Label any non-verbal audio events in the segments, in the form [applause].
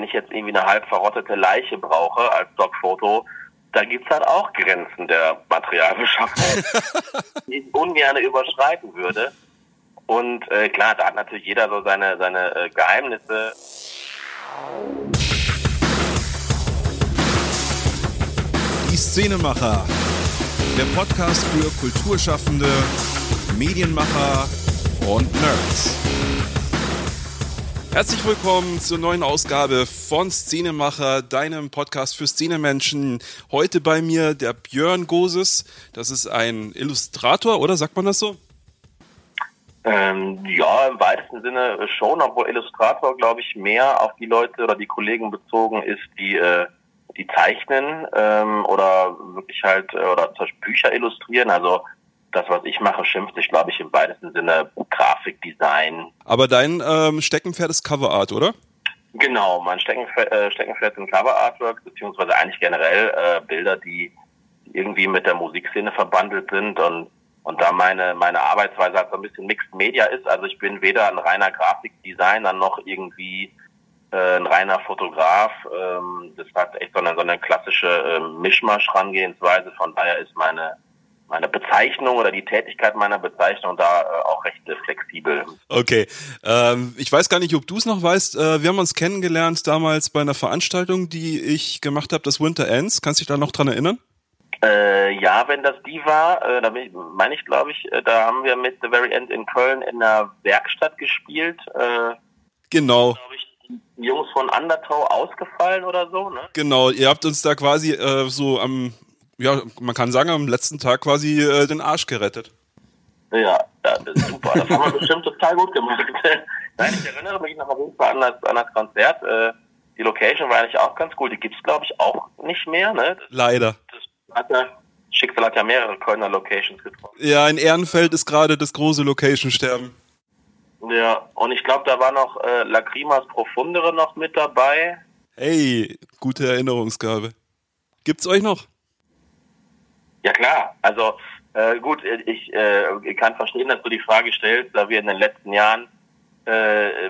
wenn ich jetzt irgendwie eine halb verrottete Leiche brauche als Stockfoto, da gibt's halt auch Grenzen der Materialbeschaffung, [laughs] die ich ungern überschreiten würde. Und äh, klar, da hat natürlich jeder so seine, seine äh, Geheimnisse. Die Szenemacher. Der Podcast für Kulturschaffende, Medienmacher und Nerds. Herzlich willkommen zur neuen Ausgabe von Szenemacher, deinem Podcast für Szenemenschen. Heute bei mir der Björn Goses. Das ist ein Illustrator, oder sagt man das so? Ähm, ja, im weitesten Sinne schon, obwohl Illustrator, glaube ich, mehr auf die Leute oder die Kollegen bezogen ist, die äh, die zeichnen ähm, oder wirklich halt äh, oder zum Beispiel Bücher illustrieren. Also das, was ich mache, schimpft sich, glaube ich, im weitesten Sinne Grafikdesign. Aber dein ähm, Steckenpferd ist Coverart, oder? Genau, mein Steckenpferd, äh, Steckenpferd sind Cover-Artworks, beziehungsweise eigentlich generell äh, Bilder, die irgendwie mit der Musikszene verbandelt sind und und da meine meine Arbeitsweise halt so ein bisschen Mixed Media ist, also ich bin weder ein reiner Grafikdesigner noch irgendwie äh, ein reiner Fotograf. Ähm, das hat echt so eine, so eine klassische äh, Mischmasch-Rangehensweise. Von daher ist meine meine Bezeichnung oder die Tätigkeit meiner Bezeichnung da äh, auch recht äh, flexibel. Okay. Ähm, ich weiß gar nicht, ob du es noch weißt. Äh, wir haben uns kennengelernt damals bei einer Veranstaltung, die ich gemacht habe, das Winter Ends. Kannst du dich da noch dran erinnern? Äh, ja, wenn das die war, äh, da meine ich, glaube ich, äh, da haben wir mit The Very End in Köln in einer Werkstatt gespielt. Äh, genau. Ich, die Jungs von Undertow ausgefallen oder so, ne? Genau, ihr habt uns da quasi äh, so am ja, man kann sagen, am letzten Tag quasi äh, den Arsch gerettet. Ja, das ist super. Das haben wir bestimmt total gut gemacht. [laughs] Nein, ich erinnere mich noch auf jeden Fall an das, an das Konzert. Äh, die Location war eigentlich auch ganz cool. Die gibt's glaube ich, auch nicht mehr. Ne? Das, Leider. Das hat ja, Schicksal hat ja mehrere Kölner Locations getroffen. Ja, in Ehrenfeld ist gerade das große Location-Sterben. Ja, und ich glaube, da war noch äh, Lacrimas Profundere noch mit dabei. Hey, gute Erinnerungsgabe. Gibt's euch noch? Ja klar, also äh, gut, ich äh, kann verstehen, dass du die Frage stellst, da wir in den letzten Jahren äh,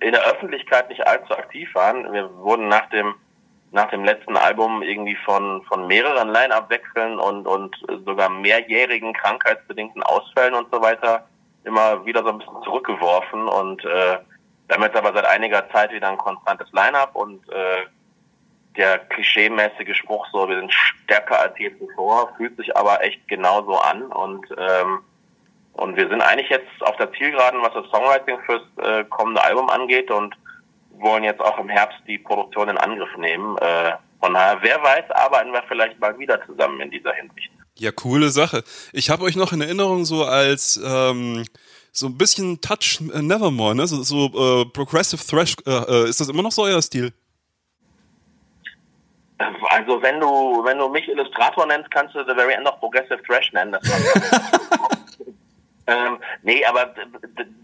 in der Öffentlichkeit nicht allzu aktiv waren. Wir wurden nach dem nach dem letzten Album irgendwie von von mehreren Line-Up-Wechseln und und sogar mehrjährigen krankheitsbedingten Ausfällen und so weiter immer wieder so ein bisschen zurückgeworfen und äh, damit aber seit einiger Zeit wieder ein konstantes Line-Up und äh, der klischeemäßige Spruch so, wir sind stärker als je zuvor, fühlt sich aber echt genauso an und ähm, und wir sind eigentlich jetzt auf der Zielgeraden, was das Songwriting fürs äh, kommende Album angeht und wollen jetzt auch im Herbst die Produktion in Angriff nehmen. Äh, von daher, wer weiß, arbeiten wir vielleicht mal wieder zusammen in dieser Hinsicht. Ja, coole Sache. Ich habe euch noch in Erinnerung so als ähm, so ein bisschen Touch Nevermore, ne? So, so äh, Progressive Thrash. Äh, äh ist das immer noch so euer Stil? Also wenn du wenn du mich Illustrator nennst, kannst du The Very End of Progressive Thrash nennen. [laughs] ähm, nee, aber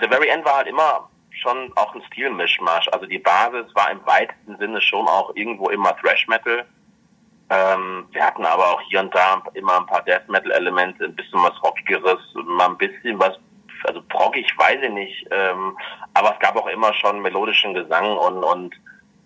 The Very End war halt immer schon auch ein Stilmischmasch. Also die Basis war im weitesten Sinne schon auch irgendwo immer Thrash Metal. Ähm, wir hatten aber auch hier und da immer ein paar Death Metal Elemente, ein bisschen was Rockigeres, mal ein bisschen was, also proggig weiß ich nicht. Ähm, aber es gab auch immer schon melodischen Gesang und und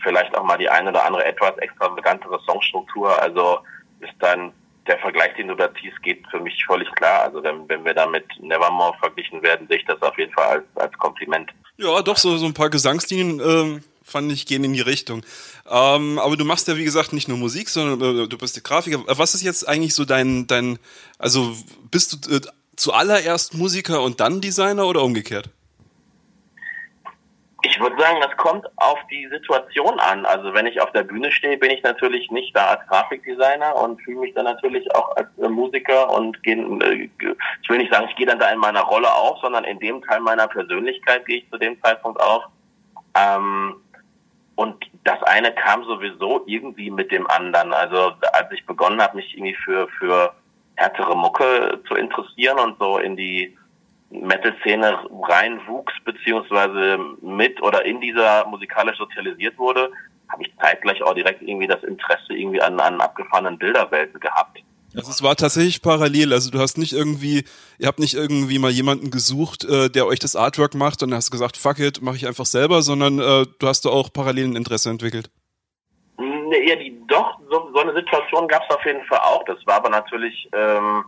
vielleicht auch mal die eine oder andere etwas extravagantere Songstruktur. Also ist dann der Vergleich, den du da ziehst, geht für mich völlig klar. Also wenn, wenn wir da mit Nevermore verglichen werden, sehe ich das auf jeden Fall als, als Kompliment. Ja, doch, so, so ein paar Gesangslinien ähm, fand ich gehen in die Richtung. Ähm, aber du machst ja, wie gesagt, nicht nur Musik, sondern äh, du bist der Grafiker. Was ist jetzt eigentlich so dein, dein also bist du äh, zuallererst Musiker und dann Designer oder umgekehrt? Ich würde sagen, das kommt auf die Situation an. Also wenn ich auf der Bühne stehe, bin ich natürlich nicht da als Grafikdesigner und fühle mich dann natürlich auch als äh, Musiker und gehe, äh, ich will nicht sagen, ich gehe dann da in meiner Rolle auf, sondern in dem Teil meiner Persönlichkeit gehe ich zu dem Zeitpunkt auf. Ähm, und das eine kam sowieso irgendwie mit dem anderen. Also als ich begonnen habe, mich irgendwie für, für härtere Mucke zu interessieren und so in die Metal-Szene reinwuchs, beziehungsweise mit oder in dieser musikalisch sozialisiert wurde, habe ich zeitgleich auch direkt irgendwie das Interesse irgendwie an, an abgefahrenen Bilderwelten gehabt. Also es war tatsächlich parallel. Also du hast nicht irgendwie, ihr habt nicht irgendwie mal jemanden gesucht, äh, der euch das Artwork macht und hast gesagt, fuck it, mache ich einfach selber, sondern äh, du hast da auch parallel ein Interesse entwickelt. Ja, die, doch, so, so eine Situation gab es auf jeden Fall auch. Das war aber natürlich, ähm,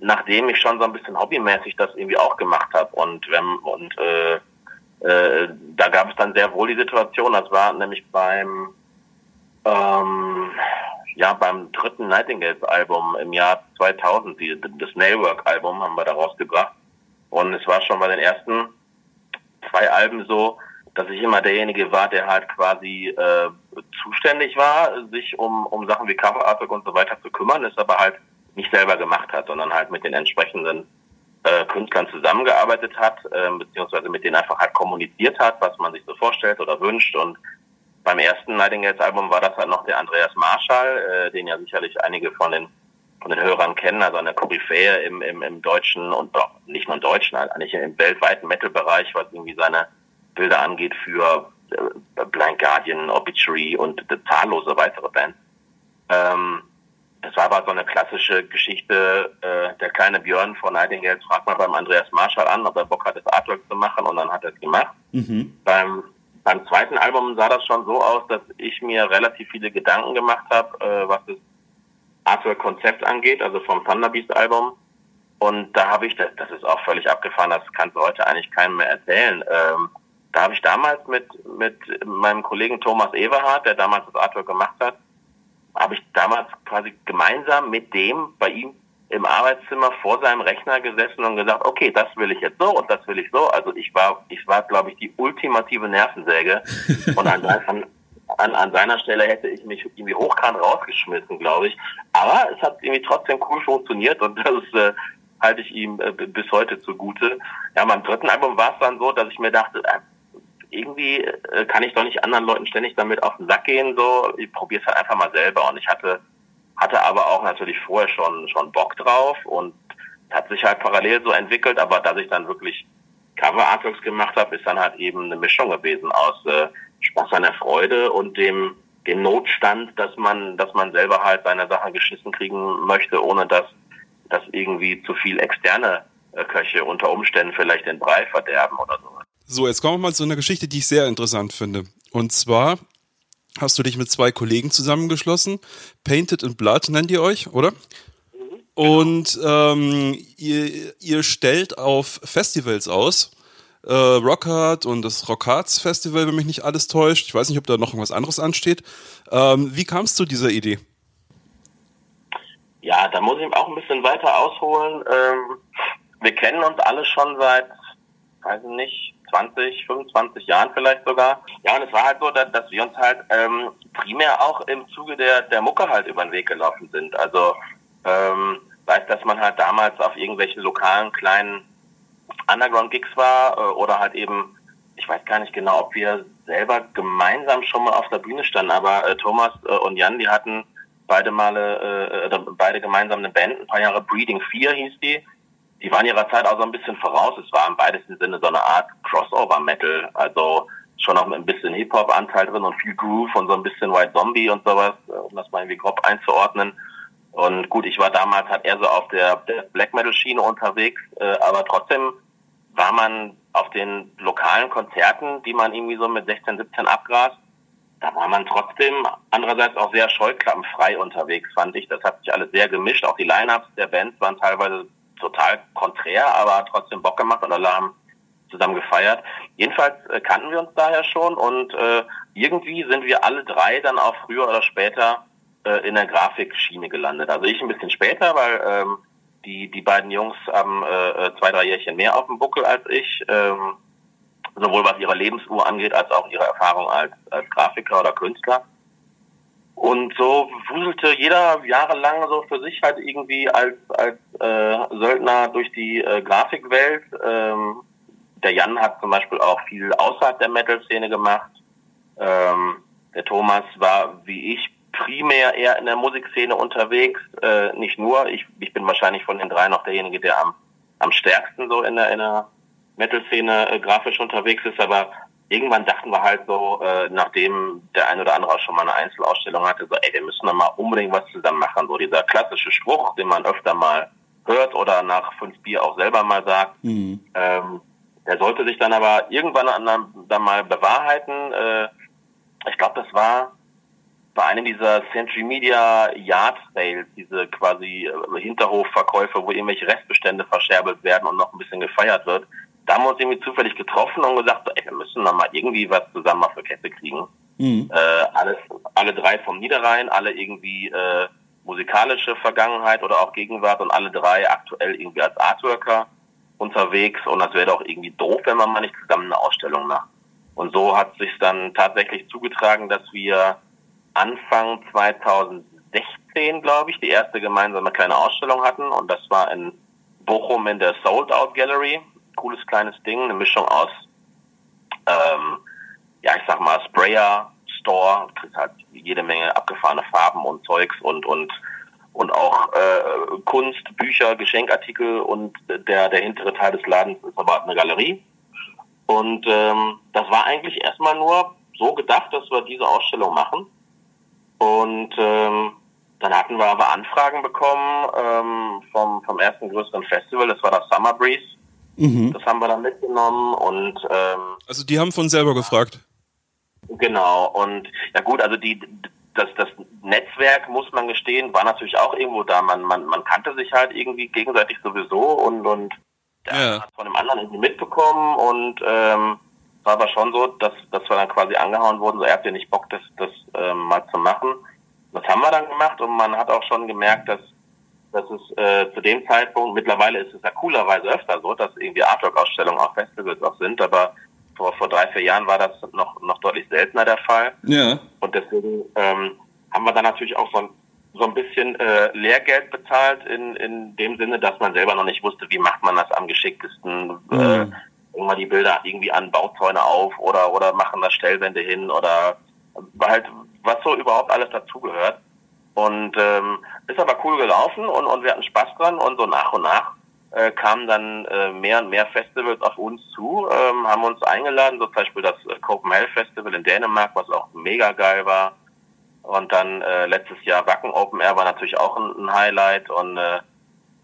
nachdem ich schon so ein bisschen hobbymäßig das irgendwie auch gemacht habe. Und, wenn, und äh, äh, da gab es dann sehr wohl die Situation, das war nämlich beim ähm, ja, beim dritten Nightingales-Album im Jahr 2000, die, das Nailwork-Album haben wir da rausgebracht. Und es war schon bei den ersten zwei Alben so, dass ich immer derjenige war, der halt quasi äh, zuständig war, sich um, um Sachen wie Cover Artwork und so weiter zu kümmern, es aber halt nicht selber gemacht hat, sondern halt mit den entsprechenden äh, Künstlern zusammengearbeitet hat, äh, beziehungsweise mit denen einfach halt kommuniziert hat, was man sich so vorstellt oder wünscht. Und beim ersten Nightingales Album war das halt noch der Andreas Marschall, äh, den ja sicherlich einige von den von den Hörern kennen, also eine Koryphäe im, im, im deutschen und doch nicht nur im deutschen, halt eigentlich im weltweiten Metal-Bereich, was irgendwie seine Bilder angeht für äh, Blind Guardian, Obituary und zahllose weitere Bands. Ähm, das war aber so eine klassische Geschichte. Äh, der kleine Björn von Nightingale fragt mal beim Andreas Marschall an, ob er Bock hat, das Artwork zu machen und dann hat er es gemacht. Mhm. Beim, beim zweiten Album sah das schon so aus, dass ich mir relativ viele Gedanken gemacht habe, äh, was das Artwork-Konzept angeht, also vom Thunderbeast-Album. Und da habe ich, das, das ist auch völlig abgefahren, das kannst du heute eigentlich keinem mehr erzählen. Ähm, da habe ich damals mit, mit meinem Kollegen Thomas Everhardt, der damals das Artwork gemacht hat, habe ich damals quasi gemeinsam mit dem bei ihm im Arbeitszimmer vor seinem Rechner gesessen und gesagt, okay, das will ich jetzt so und das will ich so. Also ich war, ich war, glaube ich, die ultimative Nervensäge. [laughs] Und an, an, an seiner Stelle hätte ich mich irgendwie hochkant rausgeschmissen, glaube ich. Aber es hat irgendwie trotzdem cool funktioniert und das äh, halte ich ihm äh, bis heute zugute. Ja, beim dritten Album war es dann so, dass ich mir dachte, äh, irgendwie äh, kann ich doch nicht anderen Leuten ständig damit auf den Sack gehen, so, ich probiere es halt einfach mal selber. Und ich hatte, hatte aber auch natürlich vorher schon, schon Bock drauf und hat sich halt parallel so entwickelt, aber dass ich dann wirklich Cover Artworks gemacht habe, ist dann halt eben eine Mischung gewesen aus äh, Spaß an der Freude und dem, dem Notstand, dass man, dass man selber halt seine Sachen geschissen kriegen möchte, ohne dass, dass irgendwie zu viel externe äh, Köche unter Umständen vielleicht den Brei verderben oder so. So, jetzt kommen wir mal zu einer Geschichte, die ich sehr interessant finde. Und zwar hast du dich mit zwei Kollegen zusammengeschlossen. Painted in Blood nennt ihr euch, oder? Mhm. Und ähm, ihr, ihr stellt auf Festivals aus. Äh, Rockhard und das Rockhards Festival, wenn mich nicht alles täuscht. Ich weiß nicht, ob da noch irgendwas anderes ansteht. Ähm, wie kam es zu dieser Idee? Ja, da muss ich auch ein bisschen weiter ausholen. Ähm, wir kennen uns alle schon seit, weiß ich nicht, 20, 25 Jahren vielleicht sogar. Ja, und es war halt so, dass, dass wir uns halt ähm, primär auch im Zuge der, der Mucke halt über den Weg gelaufen sind. Also ähm, weiß, dass man halt damals auf irgendwelchen lokalen kleinen Underground-Gigs war äh, oder halt eben, ich weiß gar nicht genau, ob wir selber gemeinsam schon mal auf der Bühne standen, aber äh, Thomas äh, und Jan, die hatten beide Male, äh, beide gemeinsam eine Band, ein paar Jahre Breeding 4 hieß die die waren ihrer Zeit auch so ein bisschen voraus. Es war im weitesten Sinne so eine Art Crossover-Metal. Also schon noch ein bisschen Hip-Hop-Anteil drin und viel Groove und so ein bisschen White Zombie und sowas, um das mal irgendwie grob einzuordnen. Und gut, ich war damals halt eher so auf der, der Black Metal-Schiene unterwegs, äh, aber trotzdem war man auf den lokalen Konzerten, die man irgendwie so mit 16, 17 abgrast, da war man trotzdem andererseits auch sehr scheuklappenfrei unterwegs, fand ich. Das hat sich alles sehr gemischt. Auch die Line-Ups der Bands waren teilweise total konträr, aber trotzdem Bock gemacht und alle haben zusammen gefeiert. Jedenfalls äh, kannten wir uns daher schon und äh, irgendwie sind wir alle drei dann auch früher oder später äh, in der Grafikschiene gelandet. Also ich ein bisschen später, weil ähm, die, die beiden Jungs haben äh, äh zwei, drei Jährchen mehr auf dem Buckel als ich, ähm, sowohl was ihre Lebensuhr angeht, als auch ihre Erfahrung als, als Grafiker oder Künstler. Und so wuselte jeder jahrelang so für sich halt irgendwie als, als äh, Söldner durch die äh, Grafikwelt. Ähm, der Jan hat zum Beispiel auch viel außerhalb der Metal-Szene gemacht. Ähm, der Thomas war wie ich primär eher in der Musikszene unterwegs, äh, nicht nur. Ich, ich bin wahrscheinlich von den drei noch derjenige, der am, am stärksten so in der, in der Metal-Szene äh, grafisch unterwegs ist, aber irgendwann dachten wir halt so, äh, nachdem der ein oder andere auch schon mal eine Einzelausstellung hatte, so, ey, wir müssen doch mal unbedingt was zusammen machen. So dieser klassische Spruch, den man öfter mal hört oder nach fünf Bier auch selber mal sagt. Mhm. Ähm, der sollte sich dann aber irgendwann dann, dann mal bewahrheiten. Äh, ich glaube, das war bei einem dieser Century Media Yard Sales, diese quasi äh, Hinterhofverkäufe, wo irgendwelche Restbestände verscherbelt werden und noch ein bisschen gefeiert wird, da haben wir uns irgendwie zufällig getroffen und gesagt, ey, wir müssen noch mal irgendwie was zusammen auf der Kette kriegen. Mhm. Äh, alles, alle drei vom Niederrhein, alle irgendwie äh, musikalische Vergangenheit oder auch Gegenwart und alle drei aktuell irgendwie als Artworker unterwegs und das wäre doch irgendwie doof, wenn man mal nicht zusammen eine Ausstellung macht. Und so hat sich dann tatsächlich zugetragen, dass wir Anfang 2016, glaube ich, die erste gemeinsame kleine Ausstellung hatten und das war in Bochum in der Sold Out Gallery. Cooles kleines Ding, eine Mischung aus, ähm, ja, ich sag mal, Sprayer, Store, kriegst halt jede Menge abgefahrene Farben und Zeugs und, und und auch äh, Kunst, Bücher, Geschenkartikel und der, der hintere Teil des Ladens ist aber eine Galerie. Und ähm, das war eigentlich erstmal nur so gedacht, dass wir diese Ausstellung machen. Und ähm, dann hatten wir aber Anfragen bekommen ähm, vom, vom ersten größeren Festival, das war das Summer Breeze. Mhm. Das haben wir dann mitgenommen und ähm, Also die haben von selber gefragt. Genau, und ja gut, also die das, das Netzwerk, muss man gestehen, war natürlich auch irgendwo da. Man, man, man kannte sich halt irgendwie gegenseitig sowieso und, und der ja. hat von dem anderen irgendwie mitbekommen und ähm, war aber schon so, dass, dass wir dann quasi angehauen wurden, so er hat ja nicht Bock, das, das ähm, mal zu machen. Das haben wir dann gemacht und man hat auch schon gemerkt, dass dass es äh, zu dem Zeitpunkt, mittlerweile ist es ja coolerweise öfter so, dass irgendwie Artwork-Ausstellungen auf Festivals auch sind, aber vor, vor drei, vier Jahren war das noch, noch deutlich seltener der Fall. Ja. Und deswegen ähm, haben wir dann natürlich auch so ein, so ein bisschen äh, Lehrgeld bezahlt in, in dem Sinne, dass man selber noch nicht wusste, wie macht man das am geschicktesten. Mhm. Äh, immer die Bilder irgendwie an Bauzäune auf oder, oder machen da Stellwände hin oder halt, was so überhaupt alles dazugehört. Und ähm, ist aber cool gelaufen und, und wir hatten Spaß dran und so nach und nach äh, kamen dann äh, mehr und mehr Festivals auf uns zu, ähm, haben uns eingeladen, so zum Beispiel das äh, Copenhagen Festival in Dänemark, was auch mega geil war. Und dann äh, letztes Jahr Wacken Open Air war natürlich auch ein, ein Highlight. Und äh,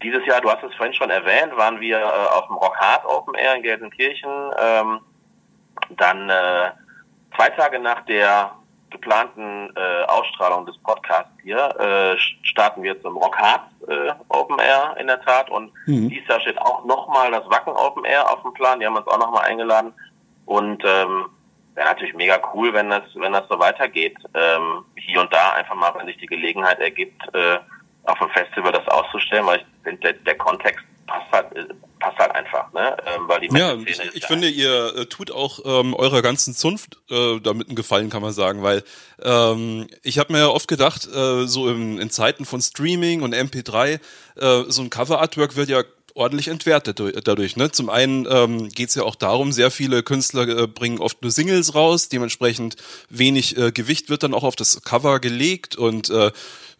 dieses Jahr, du hast es vorhin schon erwähnt, waren wir äh, auf dem Rock Hard Open Air in Gelsenkirchen. Ähm, dann äh, zwei Tage nach der geplanten äh, Ausstrahlung des Podcasts hier äh, starten wir zum Rock Hard äh, Open Air in der Tat und mhm. dieses Jahr steht auch nochmal das Wacken Open Air auf dem Plan. Die haben uns auch nochmal eingeladen und ähm, wäre natürlich mega cool, wenn das wenn das so weitergeht. Ähm, hier und da einfach mal, wenn sich die Gelegenheit ergibt, äh, auf dem Festival das auszustellen, weil ich finde, der, der Kontext passt halt, passt halt einfach, ne? Ähm, weil die ja, ich, ich finde, ihr äh, tut auch ähm, eurer ganzen Zunft äh, damit einen Gefallen, kann man sagen, weil ähm, ich habe mir ja oft gedacht, äh, so in, in Zeiten von Streaming und MP3, äh, so ein Cover-Artwork wird ja ordentlich entwertet dadurch. Ne? Zum einen ähm, geht es ja auch darum, sehr viele Künstler äh, bringen oft nur Singles raus, dementsprechend wenig äh, Gewicht wird dann auch auf das Cover gelegt und äh,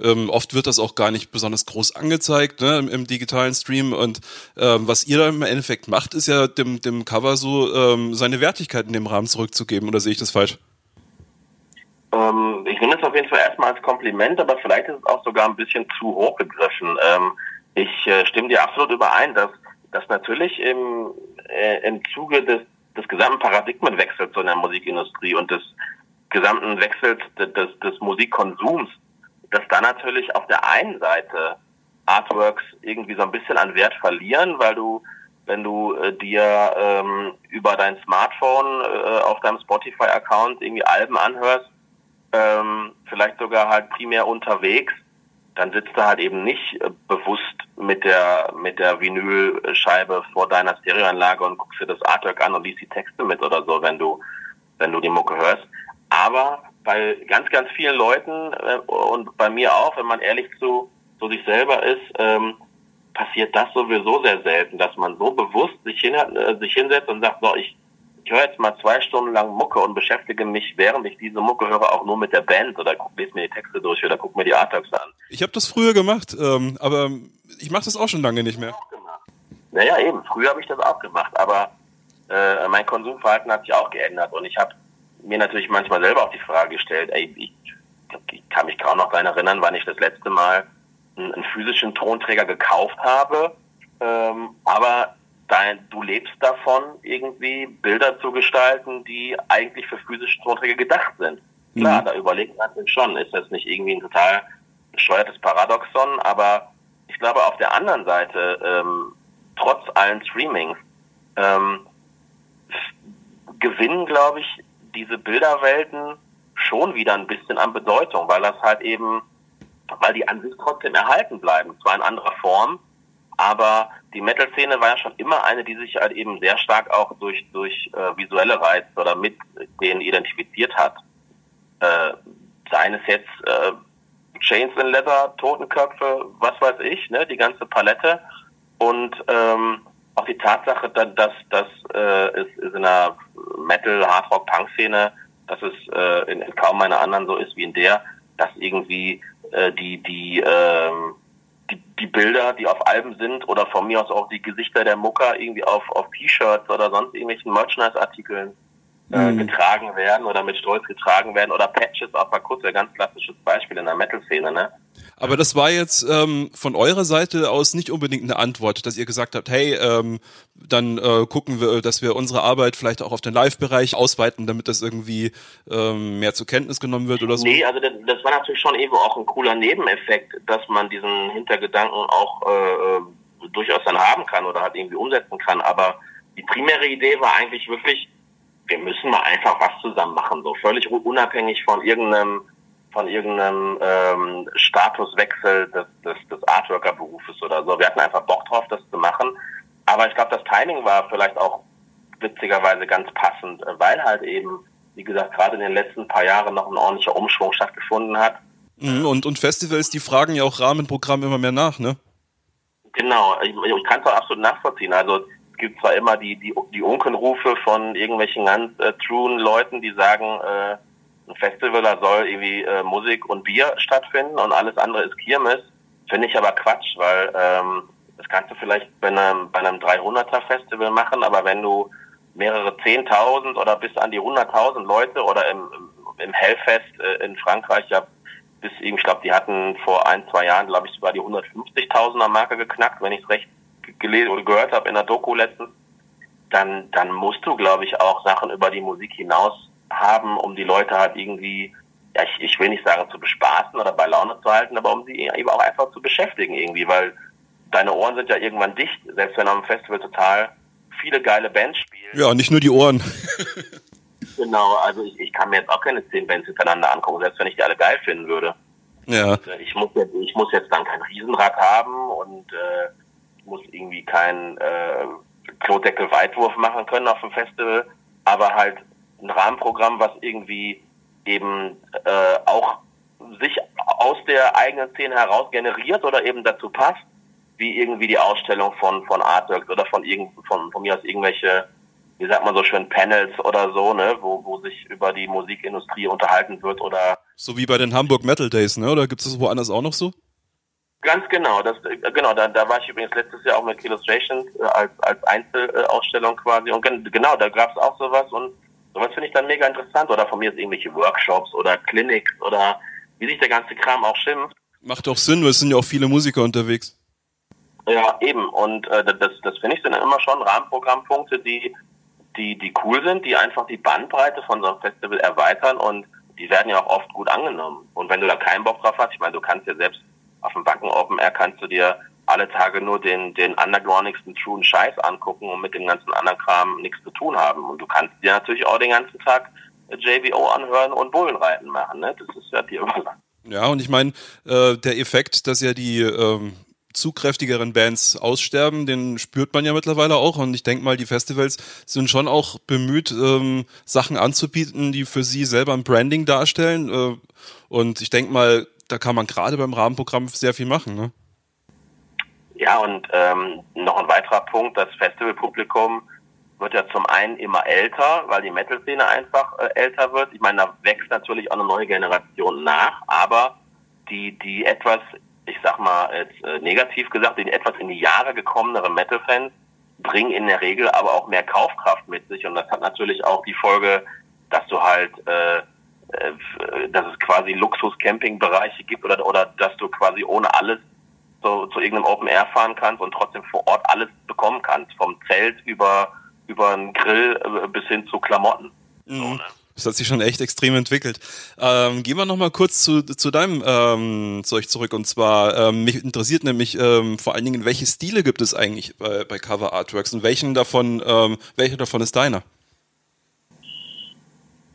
ähm, oft wird das auch gar nicht besonders groß angezeigt ne, im, im digitalen Stream. Und ähm, was ihr da im Endeffekt macht, ist ja dem, dem Cover so ähm, seine Wertigkeit in dem Rahmen zurückzugeben. Oder sehe ich das falsch? Ähm, ich nehme es auf jeden Fall erstmal als Kompliment, aber vielleicht ist es auch sogar ein bisschen zu hoch gegriffen. Ich äh, stimme dir absolut überein, dass, dass natürlich im, äh, im Zuge des, des gesamten Paradigmenwechsels in der Musikindustrie und des gesamten Wechsels des, des, des Musikkonsums dass da natürlich auf der einen Seite Artworks irgendwie so ein bisschen an Wert verlieren, weil du, wenn du äh, dir ähm, über dein Smartphone äh, auf deinem Spotify-Account irgendwie Alben anhörst, ähm, vielleicht sogar halt primär unterwegs, dann sitzt du halt eben nicht äh, bewusst mit der mit der Vinylscheibe vor deiner Stereoanlage und guckst dir das Artwork an und liest die Texte mit oder so, wenn du wenn du die Mucke hörst. Aber bei ganz, ganz vielen Leuten äh, und bei mir auch, wenn man ehrlich zu, zu sich selber ist, ähm, passiert das sowieso sehr selten, dass man so bewusst sich, hin, äh, sich hinsetzt und sagt, so, ich, ich höre jetzt mal zwei Stunden lang Mucke und beschäftige mich, während ich diese Mucke höre, auch nur mit der Band oder guck, lese mir die Texte durch oder guck mir die Artworks an. Ich habe das früher gemacht, ähm, aber ich mache das auch schon lange nicht mehr. Naja, eben, früher habe ich das auch gemacht, aber äh, mein Konsumverhalten hat sich auch geändert und ich habe mir natürlich manchmal selber auch die Frage gestellt, ey, ich, ich kann mich kaum noch daran erinnern, wann ich das letzte Mal einen, einen physischen Tonträger gekauft habe. Ähm, aber dein, du lebst davon, irgendwie Bilder zu gestalten, die eigentlich für physische Tonträger gedacht sind. Klar, mhm. da überlegt man natürlich schon, ist das nicht irgendwie ein total bescheuertes Paradoxon, aber ich glaube auf der anderen Seite, ähm, trotz allen Streamings, ähm, gewinnen, glaube ich, diese Bilderwelten schon wieder ein bisschen an Bedeutung, weil das halt eben, weil die an sich trotzdem erhalten bleiben, zwar in anderer Form, aber die Metal-Szene war ja schon immer eine, die sich halt eben sehr stark auch durch, durch äh, visuelle Reize oder mit denen identifiziert hat. Äh, seien es jetzt äh, Chains in Leather, Totenköpfe, was weiß ich, ne, die ganze Palette. Und ähm, auch die Tatsache, dass, dass, äh, es, es in der Metal, Hardrock, Punk-Szene, dass es äh, in, in kaum einer anderen so ist wie in der, dass irgendwie äh, die, die, äh, die, die Bilder, die auf Alben sind oder von mir aus auch die Gesichter der Mucker irgendwie auf, auf T-Shirts oder sonst irgendwelchen Merchandise-Artikeln äh, mhm. getragen werden oder mit Stolz getragen werden oder Patches auf der Kutte, ganz klassisches Beispiel in der Metal-Szene, ne? Aber das war jetzt ähm, von eurer Seite aus nicht unbedingt eine Antwort, dass ihr gesagt habt, hey, ähm, dann äh, gucken wir, dass wir unsere Arbeit vielleicht auch auf den Live-Bereich ausweiten, damit das irgendwie ähm, mehr zur Kenntnis genommen wird oder so. Nee, also das, das war natürlich schon irgendwo auch ein cooler Nebeneffekt, dass man diesen Hintergedanken auch äh, äh durchaus dann haben kann oder halt irgendwie umsetzen kann. Aber die primäre Idee war eigentlich wirklich, wir müssen mal einfach was zusammen machen, so völlig unabhängig von irgendeinem von irgendeinem ähm, Statuswechsel des, des, des Artworker-Berufes oder so. Wir hatten einfach Bock drauf, das zu machen. Aber ich glaube, das Timing war vielleicht auch witzigerweise ganz passend, weil halt eben, wie gesagt, gerade in den letzten paar Jahren noch ein ordentlicher Umschwung stattgefunden hat. Mhm, und, und Festivals, die fragen ja auch Rahmenprogramm immer mehr nach, ne? Genau, ich, ich kann es auch absolut nachvollziehen. Also gibt zwar immer die, die, die Unkenrufe von irgendwelchen ganz äh, truen Leuten, die sagen, äh, ein Festival, da soll irgendwie äh, Musik und Bier stattfinden und alles andere ist Kirmes. Finde ich aber Quatsch, weil ähm, das kannst du vielleicht bei einem, bei einem 300er Festival machen, aber wenn du mehrere 10.000 oder bis an die 100.000 Leute oder im, im Hellfest äh, in Frankreich ja bis ich glaube, die hatten vor ein, zwei Jahren, glaube ich, sogar die 150.000er Marke geknackt, wenn ich es recht gelesen oder gehört habe in der Doku letztens, dann, dann musst du, glaube ich, auch Sachen über die Musik hinaus haben, um die Leute halt irgendwie, ja, ich, ich will nicht sagen zu bespaßen oder bei Laune zu halten, aber um sie eben auch einfach zu beschäftigen irgendwie, weil deine Ohren sind ja irgendwann dicht, selbst wenn am Festival total viele geile Bands spielen. Ja, nicht nur die Ohren. [laughs] genau, also ich, ich kann mir jetzt auch keine zehn Bands hintereinander angucken, selbst wenn ich die alle geil finden würde. Ja. Ich muss jetzt, ich muss jetzt dann kein Riesenrad haben und äh, muss irgendwie keinen äh, Klodeckel-Weitwurf machen können auf dem Festival, aber halt ein Rahmenprogramm, was irgendwie eben äh, auch sich aus der eigenen Szene heraus generiert oder eben dazu passt, wie irgendwie die Ausstellung von von Artworks oder von irgend von, von mir aus irgendwelche, wie sagt man so schön, Panels oder so, ne, wo, wo sich über die Musikindustrie unterhalten wird oder so wie bei den Hamburg Metal Days, ne? Oder gibt es das woanders auch noch so? Ganz genau, das genau, da, da war ich übrigens letztes Jahr auch mit Illustrations äh, als als Einzelausstellung quasi und genau, da gab es auch sowas und Sowas finde ich dann mega interessant. Oder von mir ist irgendwelche Workshops oder Clinics oder wie sich der ganze Kram auch schimpft. Macht auch Sinn, weil es sind ja auch viele Musiker unterwegs. Ja, eben. Und äh, das, das finde ich sind immer schon Rahmenprogrammpunkte, die, die, die cool sind, die einfach die Bandbreite von so einem Festival erweitern und die werden ja auch oft gut angenommen. Und wenn du da keinen Bock drauf hast, ich meine, du kannst ja selbst auf dem Backen Open Air kannst du dir alle Tage nur den, den undergroundigsten truen Scheiß angucken und mit dem ganzen anderen Kram nichts zu tun haben. Und du kannst dir natürlich auch den ganzen Tag JVO anhören und Bullenreiten machen, ne? Das ist ja dir [laughs] überlassen. Ja, und ich meine, äh, der Effekt, dass ja die ähm, zu kräftigeren Bands aussterben, den spürt man ja mittlerweile auch. Und ich denke mal, die Festivals sind schon auch bemüht, ähm, Sachen anzubieten, die für sie selber ein Branding darstellen. Äh, und ich denke mal, da kann man gerade beim Rahmenprogramm sehr viel machen, ne? Ja, und ähm, noch ein weiterer Punkt, das Festivalpublikum wird ja zum einen immer älter, weil die Metal-Szene einfach äh, älter wird. Ich meine, da wächst natürlich auch eine neue Generation nach, aber die, die etwas, ich sag mal jetzt äh, negativ gesagt, die etwas in die Jahre gekommenere Metal-Fans bringen in der Regel aber auch mehr Kaufkraft mit sich und das hat natürlich auch die Folge, dass du halt äh, dass es quasi Luxus-Camping-Bereiche gibt oder, oder dass du quasi ohne alles zu, zu irgendeinem Open Air fahren kannst und trotzdem vor Ort alles bekommen kannst, vom Zelt über über einen Grill äh, bis hin zu Klamotten. Mhm. So, ne? Das hat sich schon echt extrem entwickelt. Ähm, gehen wir nochmal kurz zu, zu deinem ähm, Zeug zurück. Und zwar, ähm, mich interessiert nämlich ähm, vor allen Dingen, welche Stile gibt es eigentlich bei, bei Cover Artworks und welchen davon, ähm, welcher davon ist deiner?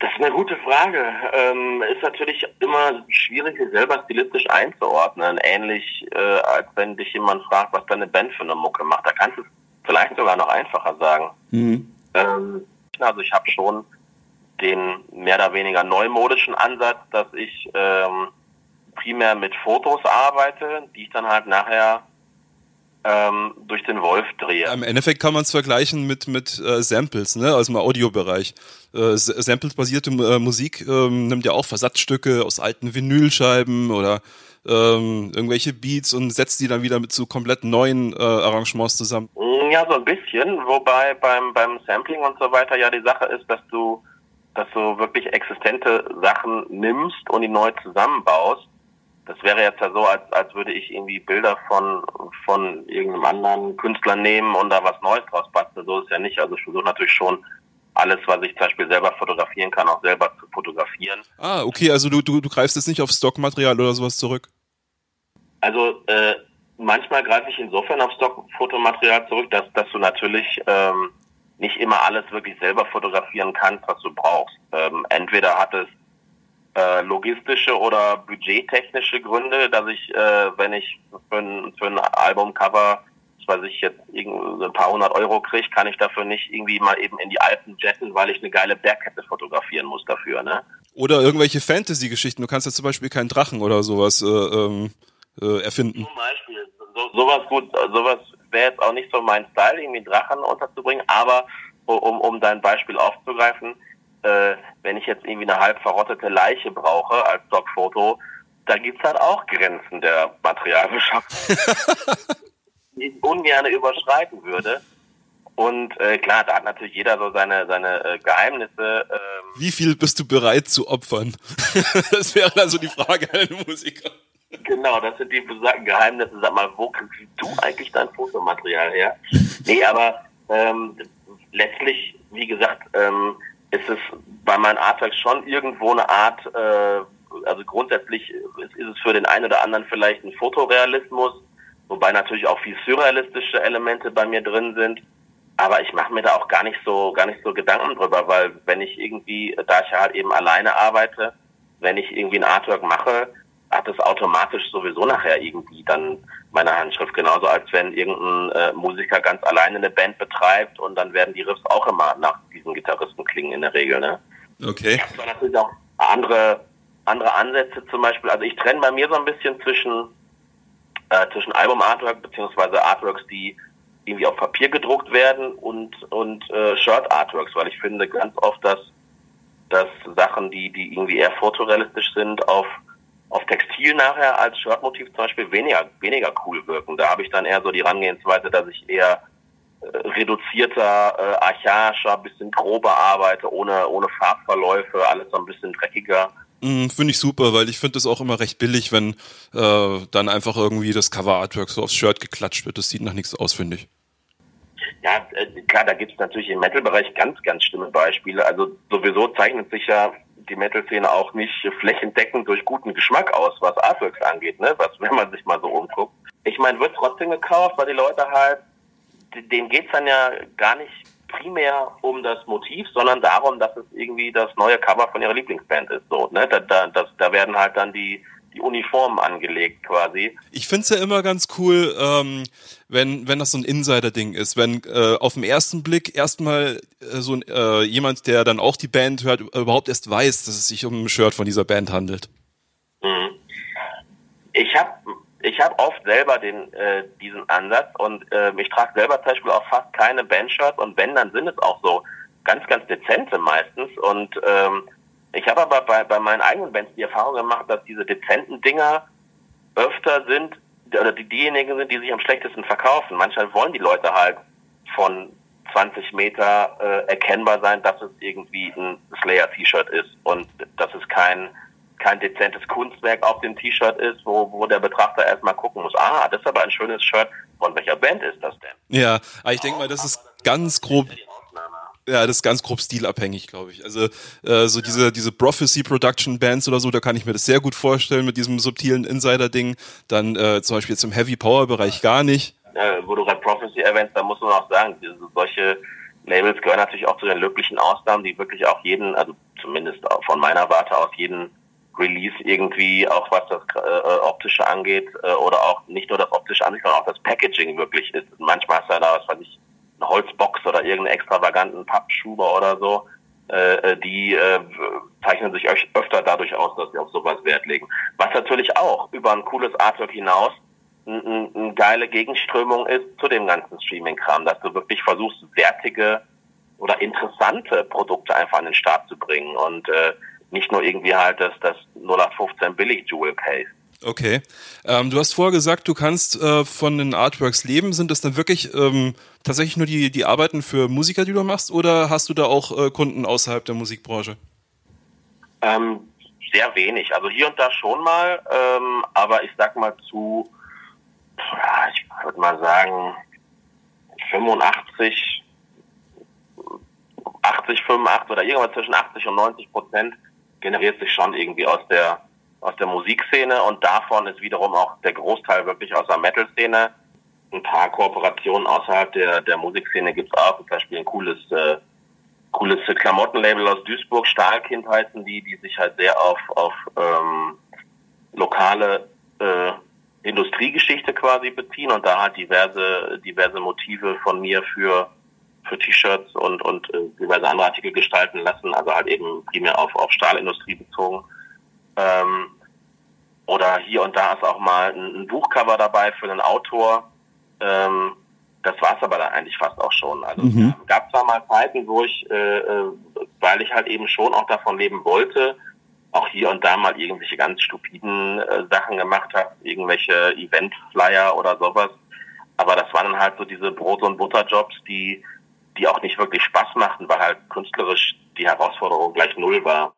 Das ist eine gute Frage. Ähm, ist natürlich immer schwierig, sich selber stilistisch einzuordnen. Ähnlich, äh, als wenn dich jemand fragt, was deine Band für eine Mucke macht. Da kannst du es vielleicht sogar noch einfacher sagen. Mhm. Ähm, also ich habe schon den mehr oder weniger neumodischen Ansatz, dass ich ähm, primär mit Fotos arbeite, die ich dann halt nachher ähm, durch den Wolf drehe. Im Endeffekt kann man es vergleichen mit, mit äh, Samples, ne, aus dem Audiobereich. Äh, Samples-basierte äh, Musik ähm, nimmt ja auch Versatzstücke aus alten Vinylscheiben oder ähm, irgendwelche Beats und setzt die dann wieder mit zu komplett neuen äh, Arrangements zusammen. Ja, so ein bisschen, wobei beim, beim Sampling und so weiter ja die Sache ist, dass du dass du wirklich existente Sachen nimmst und die neu zusammenbaust. Das wäre jetzt ja so, als, als würde ich irgendwie Bilder von, von irgendeinem anderen Künstler nehmen und da was Neues draus basteln. So ist es ja nicht. Also ich versuche natürlich schon alles, was ich zum Beispiel selber fotografieren kann, auch selber zu fotografieren. Ah, okay, also du, du, du greifst jetzt nicht auf Stockmaterial oder sowas zurück? Also äh, manchmal greife ich insofern auf Stockfotomaterial zurück, dass, dass du natürlich ähm, nicht immer alles wirklich selber fotografieren kannst, was du brauchst. Ähm, entweder hat es äh, logistische oder budgettechnische Gründe, dass ich, äh, wenn ich für ein, für ein Albumcover, was ich jetzt ein paar hundert Euro kriege, kann ich dafür nicht irgendwie mal eben in die Alpen jetten, weil ich eine geile Bergkette fotografieren muss dafür, ne? Oder irgendwelche Fantasy-Geschichten. Du kannst ja zum Beispiel keinen Drachen oder sowas äh, ähm, äh, erfinden. Zum Beispiel. So, sowas gut, sowas wäre jetzt auch nicht so mein Style, irgendwie Drachen unterzubringen, aber um, um dein Beispiel aufzugreifen, äh, wenn ich jetzt irgendwie eine halb verrottete Leiche brauche als Stockfoto, da gibt's halt auch Grenzen der Materialbeschaffung, [laughs] die ich ungern überschreiten würde. Und äh, klar, da hat natürlich jeder so seine, seine äh, Geheimnisse. Ähm. Wie viel bist du bereit zu opfern? [laughs] das wäre also die Frage an den Musiker. Genau, das sind die besagten Geheimnisse. Sag mal, wo kriegst du eigentlich dein Fotomaterial her? [laughs] Nee, aber ähm, letztlich, wie gesagt, ähm, ist es bei meinen Artworks schon irgendwo eine Art, äh, also grundsätzlich ist, ist es für den einen oder anderen vielleicht ein Fotorealismus, wobei natürlich auch viel surrealistische Elemente bei mir drin sind. Aber ich mache mir da auch gar nicht so, gar nicht so Gedanken drüber, weil wenn ich irgendwie, da ich halt eben alleine arbeite, wenn ich irgendwie ein Artwork mache, hat es automatisch sowieso nachher irgendwie dann meine Handschrift. Genauso als wenn irgendein äh, Musiker ganz alleine eine Band betreibt und dann werden die Riffs auch immer nach diesen Gitarristen klingen in der Regel. Ne? Okay. Ich habe natürlich auch andere, andere Ansätze zum Beispiel. Also ich trenne bei mir so ein bisschen zwischen, äh, zwischen Album-Artwork beziehungsweise Artworks, die irgendwie auf Papier gedruckt werden und, und äh, Shirt-Artworks, weil ich finde ganz oft, dass, dass Sachen, die, die irgendwie eher fotorealistisch sind, auf auf Textil nachher als Shirtmotiv zum Beispiel weniger, weniger cool wirken. Da habe ich dann eher so die Herangehensweise, dass ich eher äh, reduzierter, äh, archaischer, bisschen grober arbeite, ohne, ohne Farbverläufe, alles so ein bisschen dreckiger. Mm, finde ich super, weil ich finde es auch immer recht billig, wenn äh, dann einfach irgendwie das Cover-Artwork so aufs Shirt geklatscht wird. Das sieht nach nichts aus, finde ich. Ja, äh, klar, da gibt es natürlich im Metal-Bereich ganz, ganz schlimme Beispiele. Also sowieso zeichnet sich ja die Metal-Szene auch nicht flächendeckend durch guten Geschmack aus, was Artworks angeht, ne? Was, wenn man sich mal so umguckt. Ich meine, wird trotzdem gekauft, weil die Leute halt, denen geht's dann ja gar nicht primär um das Motiv, sondern darum, dass es irgendwie das neue Cover von ihrer Lieblingsband ist. So, ne? Da, da, das, da werden halt dann die die Uniformen angelegt quasi. Ich find's ja immer ganz cool, ähm, wenn, wenn das so ein Insider-Ding ist, wenn äh, auf den ersten Blick erstmal äh, so ein, äh, jemand, der dann auch die Band hört, überhaupt erst weiß, dass es sich um ein Shirt von dieser Band handelt. Mhm. Ich habe ich hab oft selber den äh, diesen Ansatz und äh, ich trage selber zum Beispiel auch fast keine Bandshirts und wenn, dann sind es auch so ganz, ganz dezente meistens und ähm, ich habe aber bei, bei meinen eigenen Bands die Erfahrung gemacht, dass diese dezenten Dinger öfter sind, oder die, diejenigen sind, die sich am schlechtesten verkaufen. Manchmal wollen die Leute halt von 20 Meter äh, erkennbar sein, dass es irgendwie ein Slayer-T-Shirt ist und dass es kein kein dezentes Kunstwerk auf dem T-Shirt ist, wo, wo der Betrachter erstmal gucken muss, ah, das ist aber ein schönes Shirt, von welcher Band ist das denn? Ja, ich denke mal, das ist ganz grob, Ja, das ist ganz grob stilabhängig, glaube ich. Also äh, so ja. diese diese Prophecy Production Bands oder so, da kann ich mir das sehr gut vorstellen mit diesem subtilen Insider-Ding. Dann äh, zum Beispiel jetzt im Heavy Power Bereich gar nicht. Äh, wo du gerade Prophecy erwähnst, da muss man auch sagen, diese, solche Labels gehören natürlich auch zu den löblichen Ausnahmen, die wirklich auch jeden, also zumindest von meiner Warte aus jeden Release irgendwie, auch was das äh, optische angeht, äh, oder auch nicht nur das optische angeht, sondern auch das Packaging wirklich ist. Manchmal ist da, was weiß ich, eine Holzbox oder irgendeinen extravaganten Pappschuber oder so. Äh, äh, die äh, zeichnen sich öfter dadurch aus, dass sie auf sowas Wert legen. Was natürlich auch über ein cooles Artwork hinaus eine ein geile Gegenströmung ist zu dem ganzen Streaming-Kram, dass du wirklich versuchst, wertige oder interessante Produkte einfach an den Start zu bringen und äh, nicht nur irgendwie halt das, das 0815 billig Jewel Case. Okay. Ähm, du hast vorher gesagt, du kannst äh, von den Artworks leben. Sind das dann wirklich ähm, tatsächlich nur die, die Arbeiten für Musiker, die du machst, oder hast du da auch äh, Kunden außerhalb der Musikbranche? Ähm, sehr wenig. Also hier und da schon mal, ähm, aber ich sag mal zu, ich würde mal sagen, 85, 80, 85 oder irgendwas zwischen 80 und 90 Prozent generiert sich schon irgendwie aus der aus der Musikszene und davon ist wiederum auch der Großteil wirklich aus der Metal-Szene. Ein paar Kooperationen außerhalb der, der Musikszene gibt's auch. Zum Beispiel ein cooles, äh, cooles Klamottenlabel aus Duisburg, Stahlkind heißen die, die sich halt sehr auf, auf ähm, lokale äh, Industriegeschichte quasi beziehen und da halt diverse, diverse Motive von mir für für T-Shirts und, und äh, diverse andere Artikel gestalten lassen, also halt eben primär auf, auf Stahlindustrie bezogen. Ähm, oder hier und da ist auch mal ein, ein Buchcover dabei für einen Autor. Ähm, das war es aber dann eigentlich fast auch schon. Also mhm. es gab zwar mal Zeiten, wo ich, äh, äh, weil ich halt eben schon auch davon leben wollte, auch hier und da mal irgendwelche ganz stupiden äh, Sachen gemacht habe, irgendwelche Event-Flyer oder sowas. Aber das waren dann halt so diese Brot- und Butterjobs, die, die auch nicht wirklich Spaß machten, weil halt künstlerisch die Herausforderung gleich null war.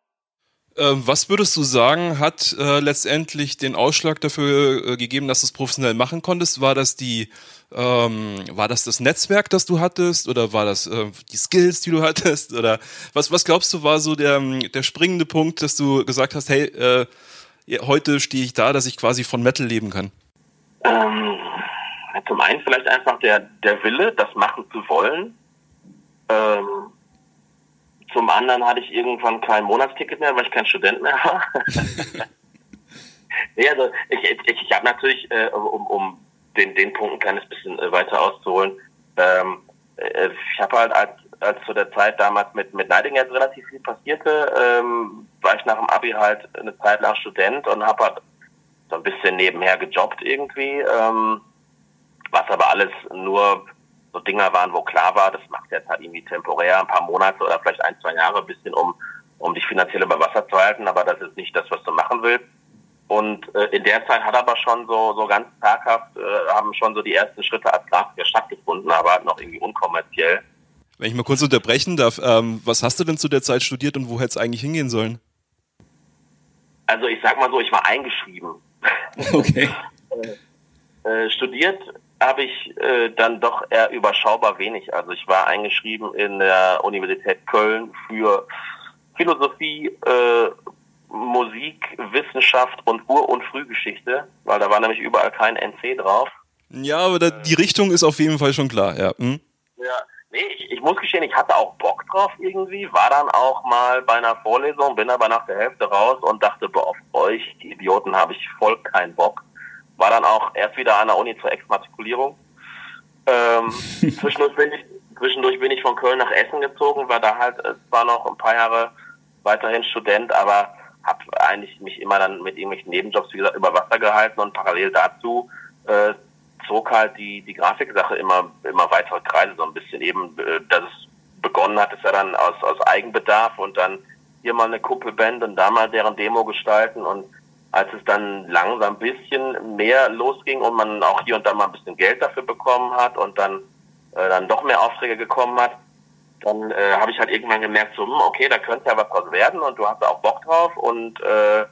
Ähm, was würdest du sagen, hat äh, letztendlich den Ausschlag dafür äh, gegeben, dass du es professionell machen konntest? War das die, ähm, war das das Netzwerk, das du hattest, oder war das äh, die Skills, die du hattest, [laughs] oder was, was glaubst du war so der, der springende Punkt, dass du gesagt hast, hey, äh, heute stehe ich da, dass ich quasi von Metal leben kann? Ähm, zum einen vielleicht einfach der, der Wille, das machen zu wollen. Ähm, zum anderen hatte ich irgendwann kein Monatsticket mehr, weil ich kein Student mehr war. [laughs] nee, also ich, ich, ich habe natürlich, äh, um, um den, den Punkt ein kleines bisschen äh, weiter auszuholen, ähm, äh, ich habe halt als, als zu der Zeit damals mit, mit Nightingale relativ viel passierte, ähm, war ich nach dem Abi halt eine Zeit lang Student und habe halt so ein bisschen nebenher gejobbt irgendwie, ähm, was aber alles nur so Dinger waren, wo klar war, das macht jetzt halt irgendwie temporär ein paar Monate oder vielleicht ein, zwei Jahre ein bisschen, um, um dich finanziell über Wasser zu halten, aber das ist nicht das, was du machen willst. Und äh, in der Zeit hat aber schon so, so ganz taghaft, äh, haben schon so die ersten Schritte als Grafiker stattgefunden, aber halt noch irgendwie unkommerziell. Wenn ich mal kurz unterbrechen darf, ähm, was hast du denn zu der Zeit studiert und wo hätte es eigentlich hingehen sollen? Also ich sag mal so, ich war eingeschrieben. Okay. [laughs] äh, äh studiert habe ich äh, dann doch eher überschaubar wenig. Also ich war eingeschrieben in der Universität Köln für Philosophie, äh, Musik, Wissenschaft und Ur- und Frühgeschichte, weil da war nämlich überall kein NC drauf. Ja, aber da, die Richtung ist auf jeden Fall schon klar, ja. Hm? Ja, nee, ich, ich muss gestehen, ich hatte auch Bock drauf irgendwie, war dann auch mal bei einer Vorlesung, bin aber nach der Hälfte raus und dachte, boah, auf euch, die Idioten, habe ich voll keinen Bock war dann auch erst wieder an der Uni zur Exmatrikulierung. Ähm, [laughs] zwischendurch, bin ich, zwischendurch bin ich von Köln nach Essen gezogen, war da halt äh, zwar noch ein paar Jahre weiterhin Student, aber habe eigentlich mich immer dann mit irgendwelchen Nebenjobs, wie gesagt, über Wasser gehalten und parallel dazu äh, zog halt die, die Grafiksache immer, immer weitere Kreise so ein bisschen eben, äh, dass es begonnen hat, ist ja dann aus, aus Eigenbedarf und dann hier mal eine Kumpelband und da mal deren Demo gestalten und als es dann langsam ein bisschen mehr losging und man auch hier und da mal ein bisschen Geld dafür bekommen hat und dann äh, dann doch mehr Aufträge gekommen hat, dann äh, habe ich halt irgendwann gemerkt, so, hm, okay, da könnte ja was draus werden und du hast da auch Bock drauf und äh,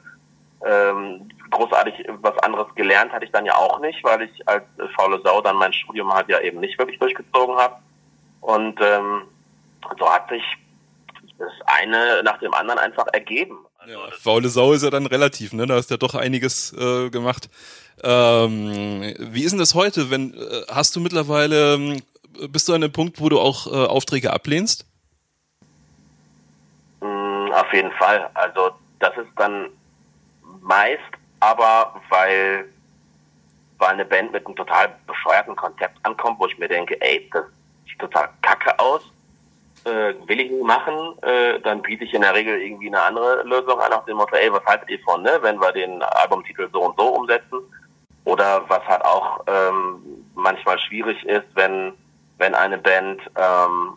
ähm, großartig was anderes gelernt hatte ich dann ja auch nicht, weil ich als faule Sau dann mein Studium halt ja eben nicht wirklich durchgezogen habe. Und ähm, so hat sich das eine nach dem anderen einfach ergeben. Also ja, faule Sau ist ja dann relativ, ne? Da hast du ja doch einiges äh, gemacht. Ähm, wie ist denn das heute? Wenn äh, hast du mittlerweile ähm, bist du an dem Punkt, wo du auch äh, Aufträge ablehnst? Mm, auf jeden Fall. Also das ist dann meist aber, weil, weil eine Band mit einem total bescheuerten Konzept ankommt, wo ich mir denke, ey, das sieht total kacke aus, äh, will ich nicht machen, äh, dann biete ich in der Regel irgendwie eine andere Lösung an, nach dem Motto, ey, was haltet ihr von, ne, wenn wir den Albumtitel so und so umsetzen? Oder was halt auch ähm, manchmal schwierig ist, wenn, wenn eine Band ähm,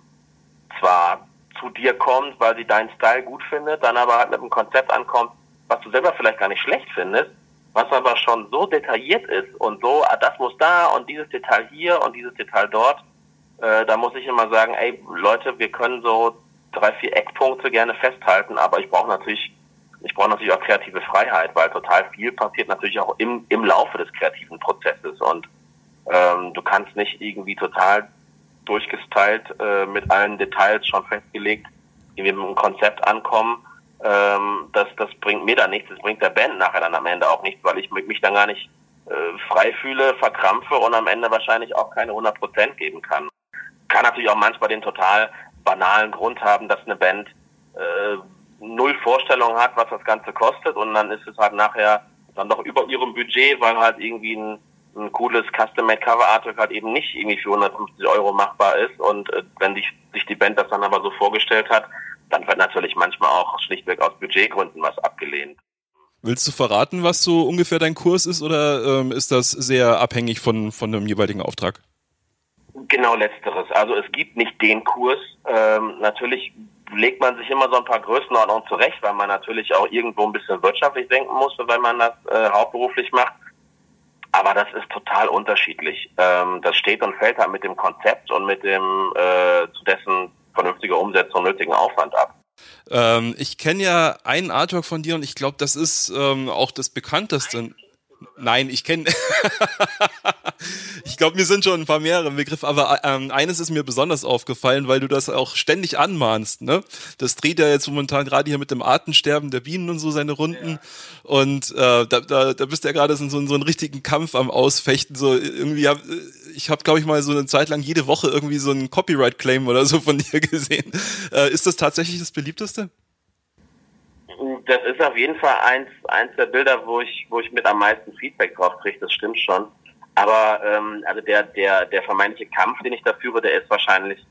zwar zu dir kommt, weil sie deinen Style gut findet, dann aber halt mit einem Konzept ankommt, was du selber vielleicht gar nicht schlecht findest, was aber schon so detailliert ist und so, ah, das muss da und dieses Detail hier und dieses Detail dort, äh, da muss ich immer sagen, ey Leute, wir können so drei, vier Eckpunkte gerne festhalten, aber ich brauche natürlich, ich brauche natürlich auch kreative Freiheit, weil total viel passiert natürlich auch im, im Laufe des kreativen Prozesses und ähm, du kannst nicht irgendwie total durchgestylt äh, mit allen Details schon festgelegt, wie wir mit einem Konzept ankommen ähm, das, das bringt mir dann nichts, das bringt der Band nachher dann am Ende auch nichts, weil ich mich dann gar nicht äh, frei fühle, verkrampfe und am Ende wahrscheinlich auch keine 100 Prozent geben kann. Kann natürlich auch manchmal den total banalen Grund haben, dass eine Band äh, null Vorstellung hat, was das Ganze kostet und dann ist es halt nachher dann doch über ihrem Budget, weil halt irgendwie ein, ein cooles Custom-Made Cover Artwork halt eben nicht irgendwie für 150 Euro machbar ist und äh, wenn sich, sich die Band das dann aber so vorgestellt hat, dann wird natürlich manchmal auch schlichtweg aus Budgetgründen was abgelehnt. Willst du verraten, was so ungefähr dein Kurs ist oder ähm, ist das sehr abhängig von, von dem jeweiligen Auftrag? Genau letzteres. Also es gibt nicht den Kurs. Ähm, natürlich legt man sich immer so ein paar Größenordnungen zurecht, weil man natürlich auch irgendwo ein bisschen wirtschaftlich denken muss, wenn man das äh, hauptberuflich macht. Aber das ist total unterschiedlich. Ähm, das steht und fällt halt mit dem Konzept und mit dem äh, zu dessen vernünftige Umsetzung nötigen Aufwand ab. Ähm, ich kenne ja einen Artwork von dir und ich glaube, das ist ähm, auch das bekannteste. Nein, ich kenne. [laughs] ich glaube, mir sind schon ein paar mehrere Begriffe, aber ähm, eines ist mir besonders aufgefallen, weil du das auch ständig anmahnst. Ne? Das dreht ja jetzt momentan gerade hier mit dem Artensterben der Bienen und so seine Runden. Ja. Und äh, da, da, da bist du ja gerade so, so, so einen richtigen Kampf am Ausfechten. So irgendwie hab, ich habe, glaube ich, mal so eine Zeit lang jede Woche irgendwie so einen Copyright-Claim oder so von [laughs] dir gesehen. Äh, ist das tatsächlich das beliebteste? Das ist auf jeden Fall eins, eins der Bilder, wo ich, wo ich mit am meisten Feedback drauf kriege, das stimmt schon. Aber ähm, also der, der, der vermeintliche Kampf, den ich da führe, der ist wahrscheinlich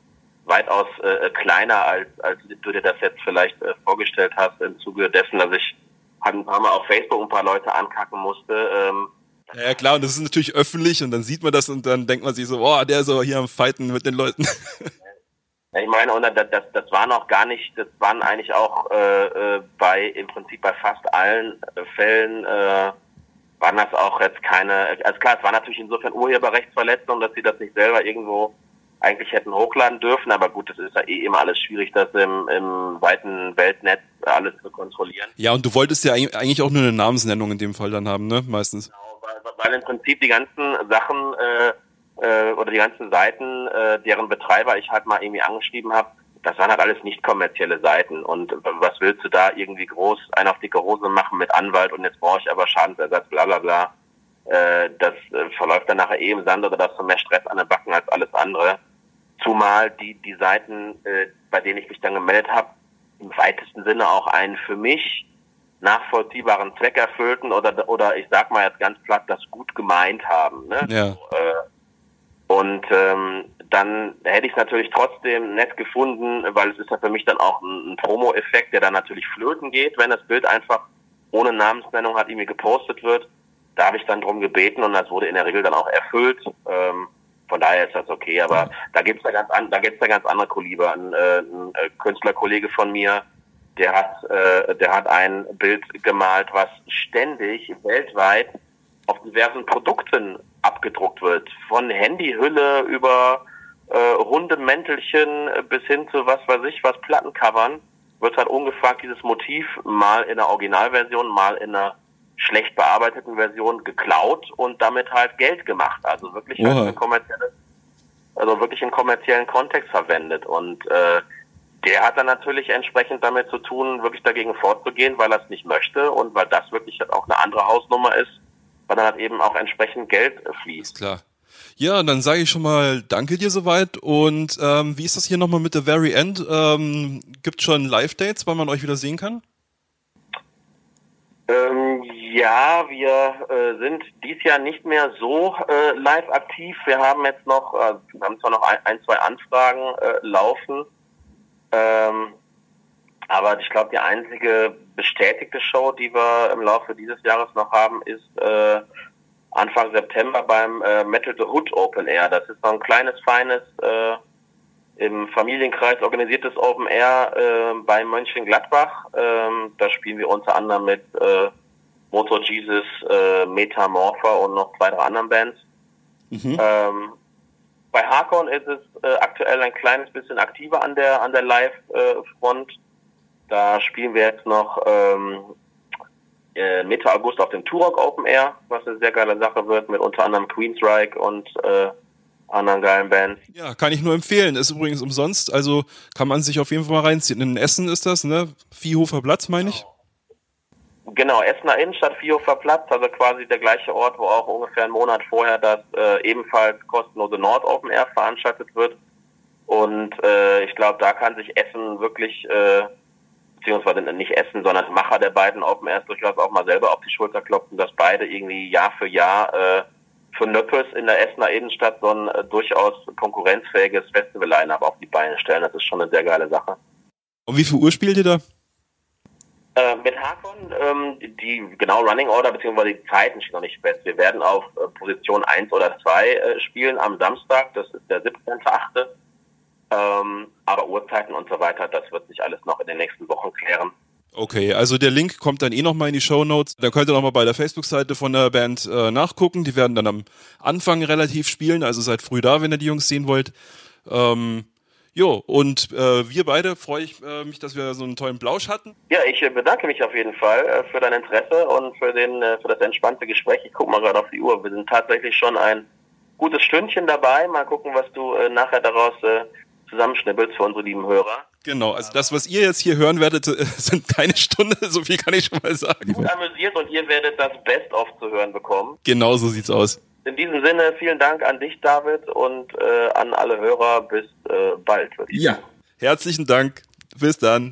weitaus äh, kleiner, als, als du dir das jetzt vielleicht äh, vorgestellt hast, im Zuge dessen, dass ich halt ein paar Mal auf Facebook ein paar Leute ankacken musste. Ähm, ja, klar, und das ist natürlich öffentlich und dann sieht man das und dann denkt man sich so, boah, der ist aber hier am Fighten mit den Leuten. [laughs] Ich meine, und das, das, das war noch gar nicht, das waren eigentlich auch äh, äh, bei im Prinzip bei fast allen äh, Fällen äh, waren das auch jetzt keine, also klar, es war natürlich insofern Urheberrechtsverletzung, dass sie das nicht selber irgendwo eigentlich hätten hochladen dürfen, aber gut, das ist ja eh immer alles schwierig, das im, im weiten Weltnetz alles zu kontrollieren. Ja, und du wolltest ja eigentlich auch nur eine Namensnennung in dem Fall dann haben, ne? Meistens. Genau, weil, weil im Prinzip die ganzen Sachen äh, äh, oder die ganzen Seiten, äh, deren Betreiber ich halt mal irgendwie angeschrieben habe, das waren halt alles nicht kommerzielle Seiten. Und was willst du da irgendwie groß einen auf dicke Hose machen mit Anwalt und jetzt brauche ich aber Schadensersatz, bla bla bla. Äh, das äh, verläuft dann nachher eh im Sand oder das du mehr Stress an den Backen als alles andere. Zumal die, die Seiten, äh, bei denen ich mich dann gemeldet habe, im weitesten Sinne auch einen für mich nachvollziehbaren Zweck erfüllten oder oder ich sag mal jetzt ganz platt, das gut gemeint haben. Ne? Ja. So, äh, und ähm, dann hätte ich es natürlich trotzdem nett gefunden, weil es ist ja für mich dann auch ein, ein Promo-Effekt, der dann natürlich flöten geht, wenn das Bild einfach ohne Namensnennung halt irgendwie gepostet wird. Da habe ich dann drum gebeten und das wurde in der Regel dann auch erfüllt. Ähm, von daher ist das okay, aber da gibt's da ganz an, da gibt's da ganz andere Kaliber. Ein, äh, ein äh, Künstlerkollege von mir, der hat, äh, der hat ein Bild gemalt, was ständig weltweit auf diversen Produkten abgedruckt wird. Von Handyhülle über äh, runde Mäntelchen bis hin zu was weiß ich, was Plattencovern, wird halt ungefragt dieses Motiv mal in der Originalversion, mal in einer schlecht bearbeiteten Version geklaut und damit halt Geld gemacht. Also wirklich halt eine kommerzielle, also wirklich in kommerziellen Kontext verwendet. Und äh, der hat dann natürlich entsprechend damit zu tun, wirklich dagegen vorzugehen, weil er es nicht möchte und weil das wirklich auch eine andere Hausnummer ist, weil dann halt eben auch entsprechend Geld fließt. Ist klar. Ja, dann sage ich schon mal Danke dir soweit. Und ähm, wie ist das hier nochmal mit The Very End? Ähm, Gibt schon Live-Dates, wann man euch wieder sehen kann? Ähm, ja, wir äh, sind dies Jahr nicht mehr so äh, live aktiv. Wir haben jetzt noch, äh, wir haben zwar noch ein, ein zwei Anfragen äh, laufen, ähm, aber ich glaube, die einzige bestätigte Show, die wir im Laufe dieses Jahres noch haben, ist äh, Anfang September beim äh, Metal the Hood Open Air. Das ist so ein kleines, feines, äh, im Familienkreis organisiertes Open Air äh, bei Mönchengladbach. Ähm, da spielen wir unter anderem mit äh, Motor Jesus, äh, Metamorpha und noch zwei, drei anderen Bands. Mhm. Ähm, bei Harkon ist es äh, aktuell ein kleines bisschen aktiver an der an der Live-Front. Da spielen wir jetzt noch ähm, äh, Mitte August auf dem Turok Open Air, was eine sehr geile Sache wird, mit unter anderem Queensryche und äh, anderen geilen Bands. Ja, kann ich nur empfehlen. Ist übrigens umsonst, also kann man sich auf jeden Fall mal reinziehen. In Essen ist das, ne? Viehhofer Platz, meine ich. Genau, Essener Innenstadt, Viehhofer Platz, also quasi der gleiche Ort, wo auch ungefähr einen Monat vorher das äh, ebenfalls kostenlose Nord Open Air veranstaltet wird. Und äh, ich glaube, da kann sich Essen wirklich äh, beziehungsweise nicht Essen, sondern Macher der beiden Open Airs durchaus auch mal selber auf die Schulter klopfen, dass beide irgendwie Jahr für Jahr äh, für Nöppes in der Essener Innenstadt so ein äh, durchaus konkurrenzfähiges Festival-Line-Up auf die Beine stellen. Das ist schon eine sehr geile Sache. Und wie viel Uhr spielt ihr da? Äh, mit Hakon, ähm, die genau Running Order bzw. die Zeiten stehen noch nicht fest. Wir werden auf äh, Position 1 oder 2 äh, spielen am Samstag, das ist der 17.8. Ähm, aber Uhrzeiten und so weiter, das wird sich alles noch in den nächsten Wochen klären. Okay, also der Link kommt dann eh nochmal in die Show Notes. Da könnt ihr nochmal bei der Facebook-Seite von der Band äh, nachgucken. Die werden dann am Anfang relativ spielen, also seid früh da, wenn ihr die Jungs sehen wollt. Ähm, jo, und äh, wir beide freue ich äh, mich, dass wir so einen tollen Blausch hatten. Ja, ich äh, bedanke mich auf jeden Fall äh, für dein Interesse und für den äh, für das entspannte Gespräch. Ich gucke mal gerade auf die Uhr. Wir sind tatsächlich schon ein gutes Stündchen dabei. Mal gucken, was du nachher daraus äh, zusammenschnippelst für unsere lieben Hörer. Genau, also das, was ihr jetzt hier hören werdet, [laughs] sind keine Stunde, so viel kann ich schon mal sagen. Gut amüsiert und ihr werdet das Best-of zu hören bekommen. Genau so sieht's aus. In diesem Sinne, vielen Dank an dich, David, und äh, an alle Hörer. Bis äh, bald. Ja. Herzlichen Dank. Bis dann.